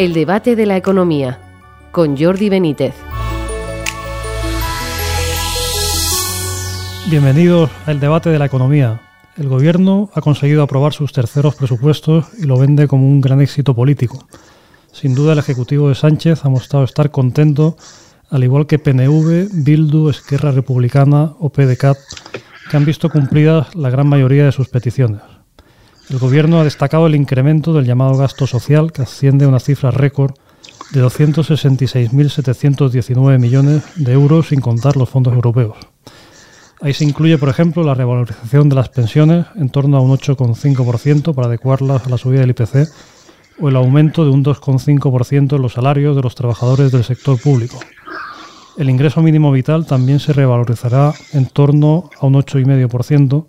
El debate de la economía con Jordi Benítez. Bienvenidos al debate de la economía. El gobierno ha conseguido aprobar sus terceros presupuestos y lo vende como un gran éxito político. Sin duda el Ejecutivo de Sánchez ha mostrado estar contento, al igual que PNV, Bildu, Esquerra Republicana o PDCAT, que han visto cumplidas la gran mayoría de sus peticiones. El Gobierno ha destacado el incremento del llamado gasto social, que asciende a una cifra récord de 266.719 millones de euros sin contar los fondos europeos. Ahí se incluye, por ejemplo, la revalorización de las pensiones en torno a un 8,5% para adecuarlas a la subida del IPC o el aumento de un 2,5% en los salarios de los trabajadores del sector público. El ingreso mínimo vital también se revalorizará en torno a un 8,5%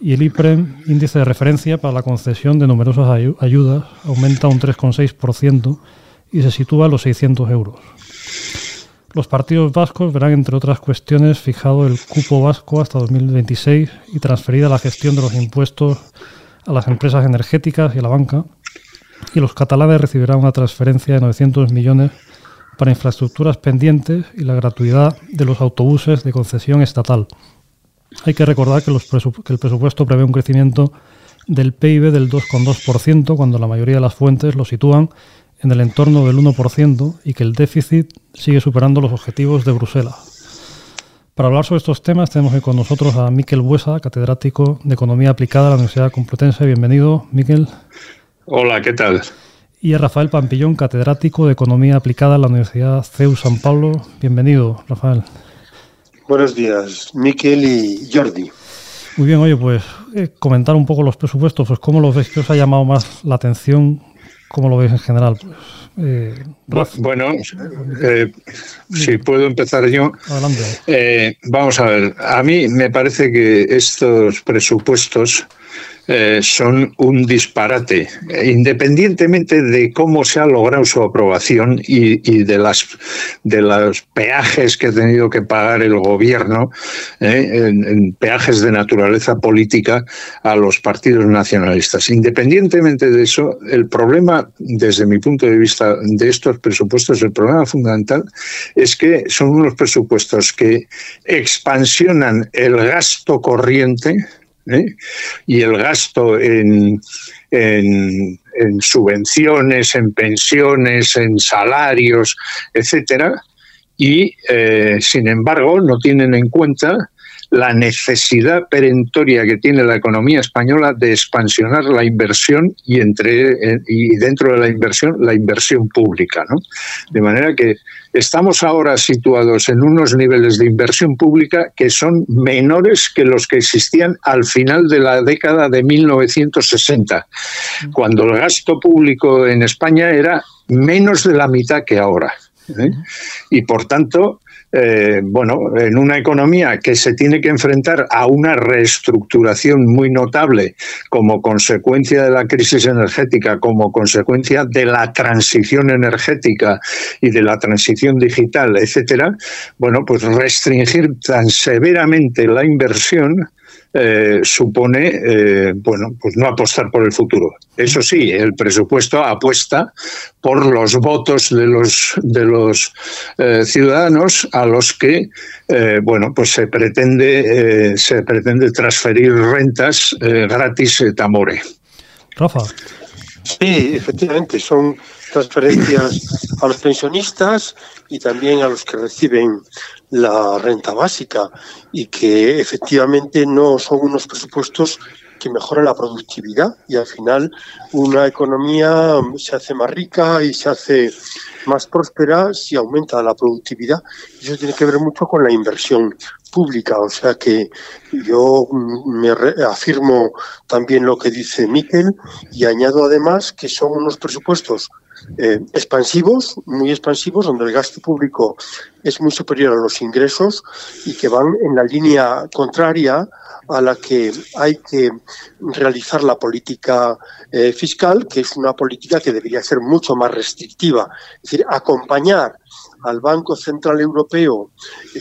y el IPREM, índice de referencia para la concesión de numerosas ayudas, aumenta un 3,6% y se sitúa a los 600 euros. Los partidos vascos verán, entre otras cuestiones, fijado el cupo vasco hasta 2026 y transferida la gestión de los impuestos a las empresas energéticas y a la banca. Y los catalanes recibirán una transferencia de 900 millones para infraestructuras pendientes y la gratuidad de los autobuses de concesión estatal. Hay que recordar que, el presupuesto prevé un crecimiento del PIB del 2,2% cuando la mayoría de las fuentes lo sitúan en el entorno del 1% y que el déficit sigue superando los objetivos de Bruselas. Para hablar sobre estos temas tenemos hoy con nosotros a Miquel Buesa, catedrático de Economía Aplicada de la Universidad Complutense. Bienvenido, Miquel. Hola, ¿qué tal? Y a Rafael Pampillón, catedrático de Economía Aplicada en la Universidad CEU San Pablo. Bienvenido, Rafael. Buenos días, Miquel y Jordi. Muy bien, oye, pues eh, comentar un poco los presupuestos, pues cómo los veis, que os ha llamado más la atención, cómo lo veis en general. Pues, eh, bueno, eh, si puedo empezar yo. Adelante. vamos a ver, a mí me parece que estos presupuestos eh, son un disparate, independientemente de cómo se ha logrado su aprobación y, de, las, los peajes que ha tenido que pagar el gobierno, eh, en, peajes de naturaleza política a los partidos nacionalistas. Independientemente de eso, el problema, desde mi punto de vista, de estos presupuestos, el problema fundamental es que son unos presupuestos que expansionan el gasto corriente, ¿eh? y el gasto en, en, subvenciones, en pensiones, en salarios, etcétera, y eh, sin embargo no tienen en cuenta la necesidad perentoria que tiene la economía española de expansionar la inversión y entre eh, y dentro de la inversión la inversión pública, ¿no? De manera que estamos ahora situados en unos niveles de inversión pública que son menores que los que existían al final de la década de 1960, cuando el gasto público en España era menos de la mitad que ahora. ¿eh? Y por tanto, eh, bueno, en una economía que se tiene que enfrentar a una reestructuración muy notable como consecuencia de la crisis energética, como consecuencia de la transición energética y de la transición digital, etcétera, bueno, pues restringir tan severamente la inversión eh, supone eh, bueno pues no apostar por el futuro. Eso sí el presupuesto apuesta por los votos de los de los eh, ciudadanos a los que bueno pues se pretende se pretende transferir rentas gratis et amore Rafa. Sí efectivamente son transferencias a los pensionistas y también a los que reciben la renta básica y que efectivamente no son unos presupuestos que mejoran la productividad y al final una economía se hace más rica y se hace más próspera si aumenta la productividad. Eso tiene que ver mucho con la inversión pública. O sea que yo me afirmo también lo que dice Miquel y añado además que son unos presupuestos eh, expansivos, muy expansivos, donde el gasto público es muy superior a los ingresos y que van en la línea contraria a la que hay que realizar la política eh, fiscal, que es una política que debería ser mucho más restrictiva, es decir, acompañar al Banco Central Europeo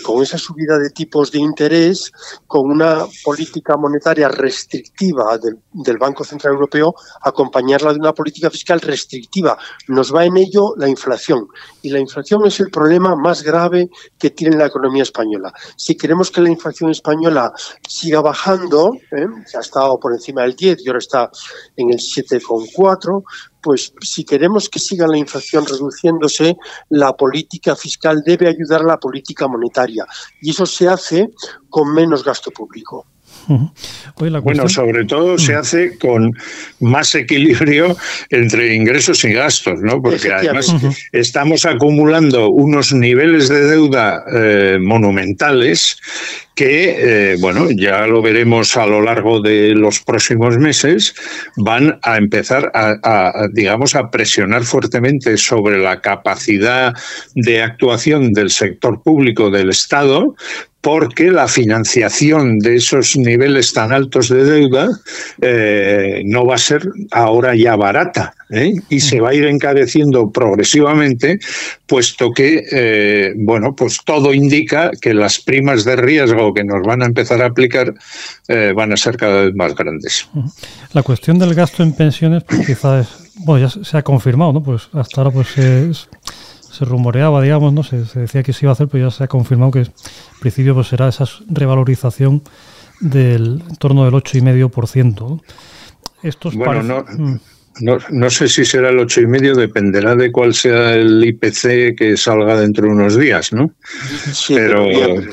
con esa subida de tipos de interés, con una política monetaria restrictiva del, del Banco Central Europeo, acompañarla de una política fiscal restrictiva. Nos va en ello la inflación. Y la inflación es el problema más grave que tiene la economía española. Si queremos que la inflación española siga bajando, ¿eh? ha estado por encima del 10 y ahora está en el 7,4, pues si queremos que siga la inflación reduciéndose, la política fiscal debe ayudar a la política monetaria. Y eso se hace con menos gasto público. Bueno, sobre todo se hace con más equilibrio entre ingresos y gastos, ¿no? Porque además estamos acumulando unos niveles de deuda eh, monumentales que, eh, bueno, ya lo veremos a lo largo de los próximos meses, van a empezar a, digamos, a presionar fuertemente sobre la capacidad de actuación del sector público del Estado porque la financiación de esos niveles tan altos de deuda eh, no va a ser ahora ya barata ¿eh? y se va a ir encareciendo progresivamente, puesto que, eh, bueno, pues todo indica que las primas de riesgo que nos van a empezar a aplicar van a ser cada vez más grandes. La cuestión del gasto en pensiones, pues quizás, ya se ha confirmado, ¿no? Pues hasta ahora pues es se rumoreaba, digamos, ¿no? Se, decía que se iba a hacer, pero ya se ha confirmado que en principio pues será esa revalorización del en torno del 8,5%. Estos bueno, no, mm. No, no sé si será el ocho y medio, dependerá de cuál sea el IPC que salga dentro de unos días, ¿no? Sí, pero,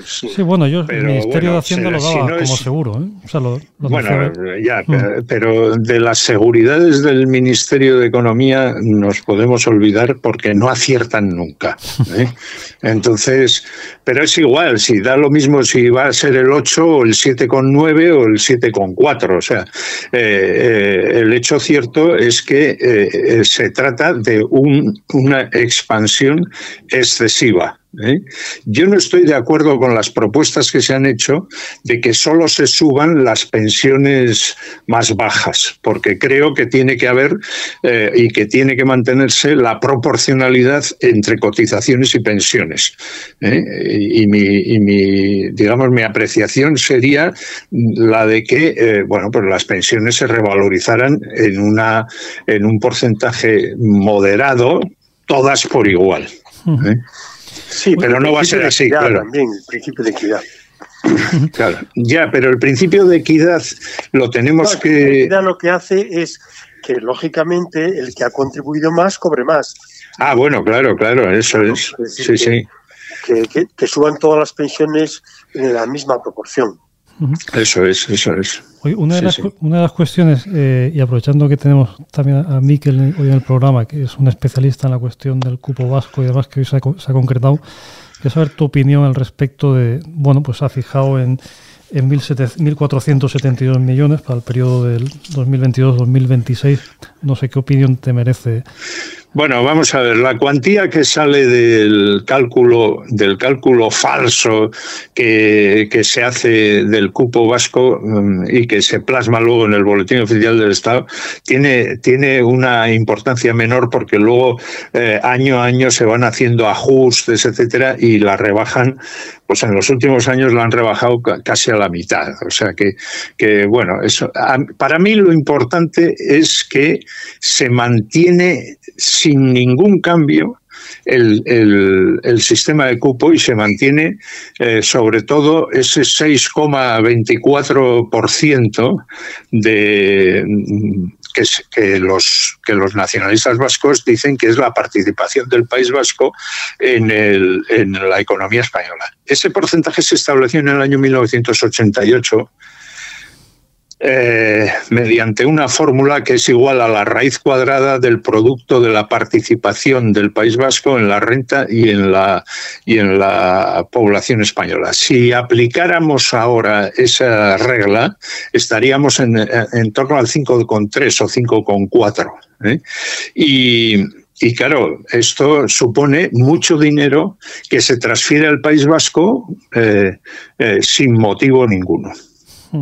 sí. bueno, yo el Ministerio de Hacienda lo daba como seguro, ¿eh? bueno, ya, mm. pero de las seguridades del Ministerio de Economía nos podemos olvidar porque no aciertan nunca. ¿eh? Entonces, pero es igual, si da lo mismo si va a ser el 8 o el 7,9 o el 7,4. O sea, eh, eh, el hecho cierto es que eh, se trata de una expansión excesiva. ¿Eh? Yo no estoy de acuerdo con las propuestas que se han hecho de que solo se suban las pensiones más bajas, porque creo que tiene que haber eh, y que tiene que mantenerse la proporcionalidad entre cotizaciones y pensiones. ¿eh? Y, mi, digamos, mi apreciación sería la de que, bueno, pues las pensiones se revalorizaran en una en un porcentaje moderado, todas por igual. Sí, pero no va a ser así, claro. También, el principio de equidad. Claro, ya, pero el principio de equidad lo tenemos que... La equidad lo que hace es que, lógicamente, el que ha contribuido más cobre más. Ah, bueno, claro, claro, eso es. sí, sí. que, suban todas las pensiones en la misma proporción. Eso es, eso es. una, de las, una, de las, cuestiones, eh, y aprovechando que tenemos también a Miquel hoy en el programa, que es un especialista en la cuestión del cupo vasco y demás que hoy se ha, se ha concretado, quiero saber tu opinión al respecto de, bueno, pues ha fijado en, en 1.472 millones para el periodo del 2022-2026. No sé qué opinión te merece bueno, vamos a ver, la cuantía que sale del cálculo, del cálculo falso que, se hace del cupo vasco mm, y que se plasma luego en el boletín oficial del Estado, tiene, tiene una importancia menor porque luego eh, año a año se van haciendo ajustes, etcétera, y la rebajan, pues en los últimos años la han rebajado casi a la mitad. O sea que, que bueno, eso, para mí lo importante es que se mantiene sin ningún cambio el, sistema de cupo y se mantiene eh, sobre todo ese 6,24% de que, que, los, que los nacionalistas vascos dicen que es la participación del País Vasco en, el, en la economía española. Ese porcentaje se estableció en el año 1988 eh, mediante una fórmula que es igual a la raíz cuadrada del producto de la participación del País Vasco en la renta y en la, y en la población española. Si aplicáramos ahora esa regla, estaríamos en, en torno al 5,3 o 5,4. ¿eh? Y, y claro, esto supone mucho dinero que se transfiere al País Vasco eh, sin motivo ninguno.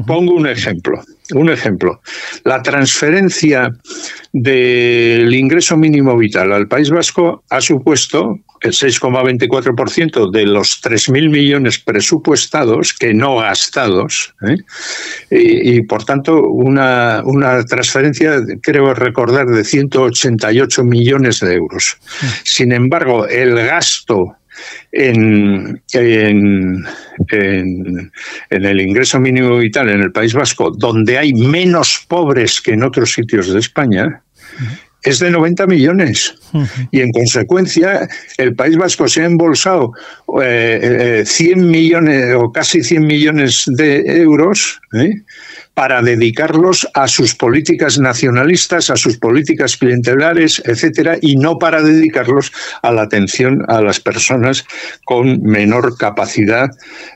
Pongo un ejemplo. Un ejemplo. La transferencia del ingreso mínimo vital al País Vasco ha supuesto el 6,24% de los 3.000 millones presupuestados que no gastados, ¿eh? y, por tanto una, una, transferencia, creo recordar, de 188 millones de euros. Sin embargo, el gasto en, en, en, el ingreso mínimo vital en el País Vasco, donde hay menos pobres que en otros sitios de España, es de 90 millones. Y en consecuencia, el País Vasco se ha embolsado 100 eh, eh, millones o casi 100 millones de euros ¿eh? Para dedicarlos a sus políticas nacionalistas, a sus políticas clientelares, etcétera, y no para dedicarlos a la atención a las personas con menor capacidad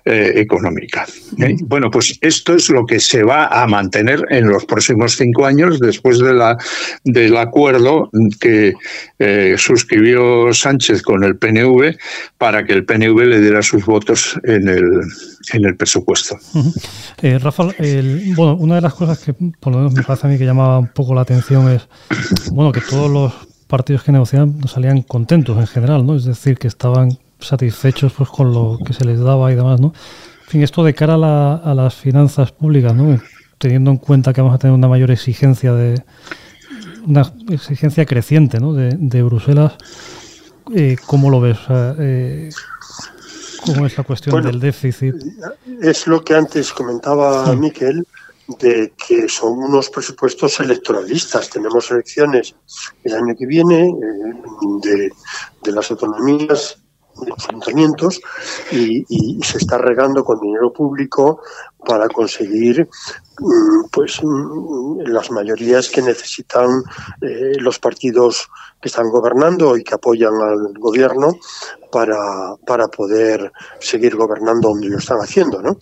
eh, económica. ¿eh? Bueno, pues esto es lo que se va a mantener en los próximos cinco años después de la, del acuerdo que eh, suscribió Sánchez con el PNV para que el PNV le diera sus votos en el, en el presupuesto. Rafael, bueno, una de las cosas que por lo menos me parece a mí que llamaba un poco la atención es bueno que todos los partidos que negociaban salían contentos en general, ¿no? Es decir, que estaban satisfechos pues con lo que se les daba y demás, ¿no? En fin, esto de cara a, las finanzas públicas, ¿no? Teniendo en cuenta que vamos a tener una mayor exigencia de una exigencia creciente, ¿no? De, Bruselas, eh, ¿cómo lo ves? eh, ¿Cómo es la cuestión del déficit? Es lo que antes comentaba Miquel, de que son unos presupuestos electoralistas. Tenemos elecciones el año que viene eh, de, de, las autonomías, de los y, se está regando con dinero público para conseguir mm, pues mm, las mayorías que necesitan eh, los partidos que están gobernando y que apoyan al gobierno para, para poder seguir gobernando donde lo están haciendo. ¿no?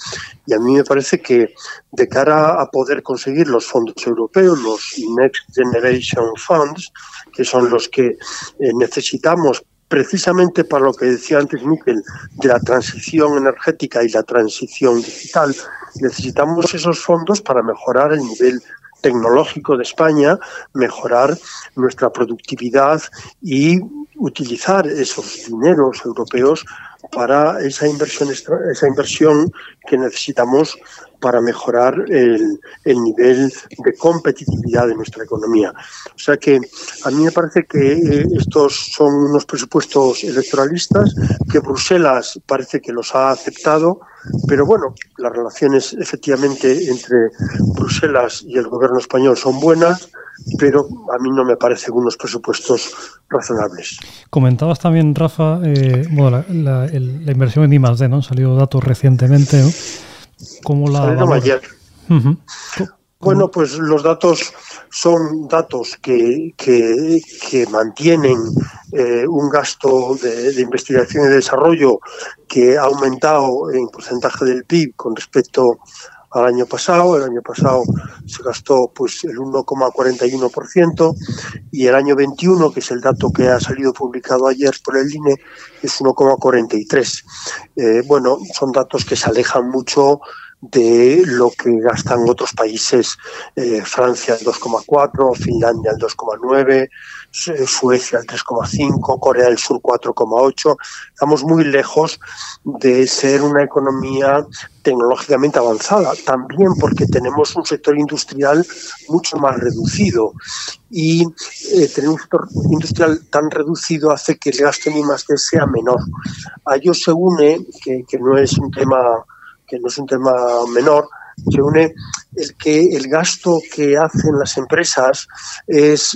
Y a mí me parece que de cara a poder conseguir los fondos europeos, los Next Generation Funds, que son los que eh, necesitamos precisamente para lo que decía antes Miquel, de la transición energética y la transición digital, necesitamos esos fondos para mejorar el nivel tecnológico de España, mejorar nuestra productividad y utilizar esos dineros europeos para esa inversión, esa inversión que necesitamos para mejorar el, el, nivel de competitividad de nuestra economía. O sea que a mí me parece que eh, estos son unos presupuestos electoralistas que Bruselas parece que los ha aceptado, pero bueno, las relaciones efectivamente entre Bruselas y el gobierno español son buenas pero a mí no me parecen unos presupuestos razonables. Comentabas también, Rafa, eh, la, inversión en I+.D., ¿no? Han salido datos recientemente, ¿no? ¿Cómo la ayer. Bueno, pues los datos son datos que, que, mantienen eh, un gasto de, investigación y desarrollo que ha aumentado en porcentaje del PIB con respecto al año pasado. El año pasado se gastó pues el 1,41% y el año 21, que es el dato que ha salido publicado ayer por el INE, es 1,43. Eh, bueno, son datos que se alejan mucho de lo que gastan otros países, eh, Francia el 2,4, Finlandia el 2,9, Suecia el 3,5, Corea del Sur 4,8. Estamos muy lejos de ser una economía tecnológicamente avanzada, también porque tenemos un sector industrial mucho más reducido y eh, tener un sector industrial tan reducido hace que el gasto en I+D sea menor. A ello se une, que, que no es un tema que no es un tema menor, se une el que el gasto que hacen las empresas es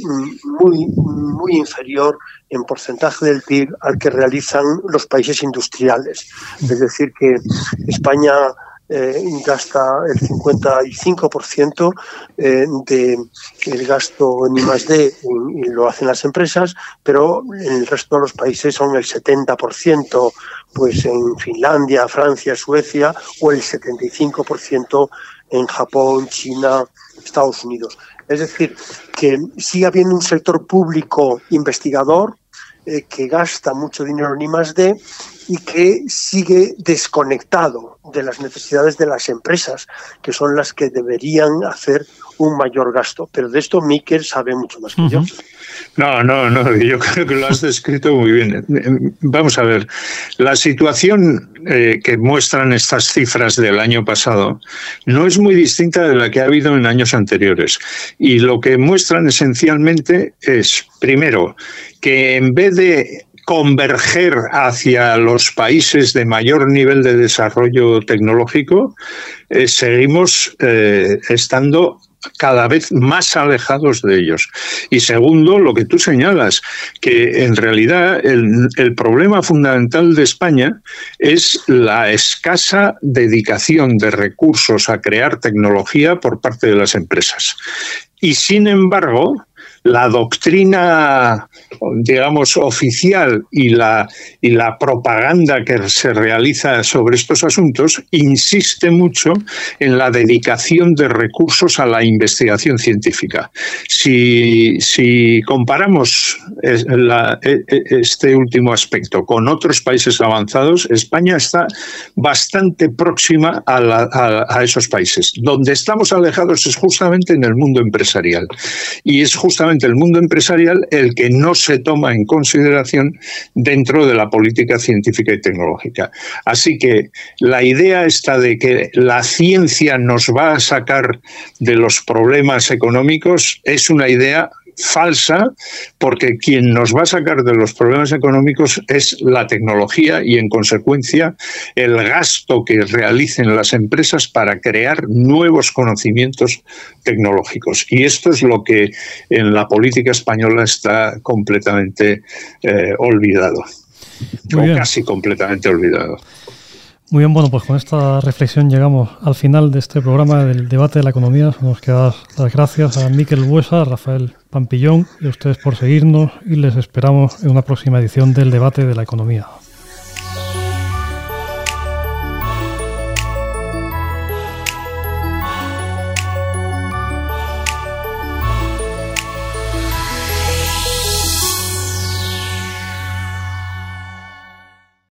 muy, muy inferior en porcentaje del PIB al que realizan los países industriales. Es decir, que España eh, gasta el 55% eh, del gasto en I+.D. Y lo hacen las empresas, pero en el resto de los países son el 70%, pues en Finlandia, Francia, Suecia, o el 75% en Japón, China, Estados Unidos. Es decir, que sigue habiendo un sector público investigador eh, que gasta mucho dinero en I+D y que sigue desconectado de las necesidades de las empresas, que son las que deberían hacer un mayor gasto. Pero de esto Miquel sabe mucho más que yo. No, no, no, yo creo que lo has descrito muy bien. Vamos a ver, la situación eh, que muestran estas cifras del año pasado no es muy distinta de la que ha habido en años anteriores. Y lo que muestran esencialmente es, primero, que en vez de converger hacia los países de mayor nivel de desarrollo tecnológico, eh, seguimos eh, estando cada vez más alejados de ellos. Y segundo, lo que tú señalas, que en realidad el, el, problema fundamental de España es la escasa dedicación de recursos a crear tecnología por parte de las empresas. Y sin embargo, la doctrina, digamos, oficial y la, y la propaganda que se realiza sobre estos asuntos insiste mucho en la dedicación de recursos a la investigación científica. Si, si comparamos e, e, este último aspecto con otros países avanzados, España está bastante próxima a, a esos países. Donde estamos alejados es justamente en el mundo empresarial. Y es justamente el mundo empresarial el que no se toma en consideración dentro de la política científica y tecnológica. Así que la idea está de que la ciencia nos va a sacar de los problemas económicos es una idea falsa porque quien nos va a sacar de los problemas económicos es la tecnología y en consecuencia el gasto que realicen las empresas para crear nuevos conocimientos tecnológicos. Y esto es lo que en la política española está completamente eh, olvidado, o casi completamente olvidado. Muy bien, bueno, pues con esta reflexión llegamos al final de este programa del debate de la economía. Nos quedan las gracias a Miquel Buesa, Rafael Pampillón y a ustedes por seguirnos y les esperamos en una próxima edición del debate de la economía.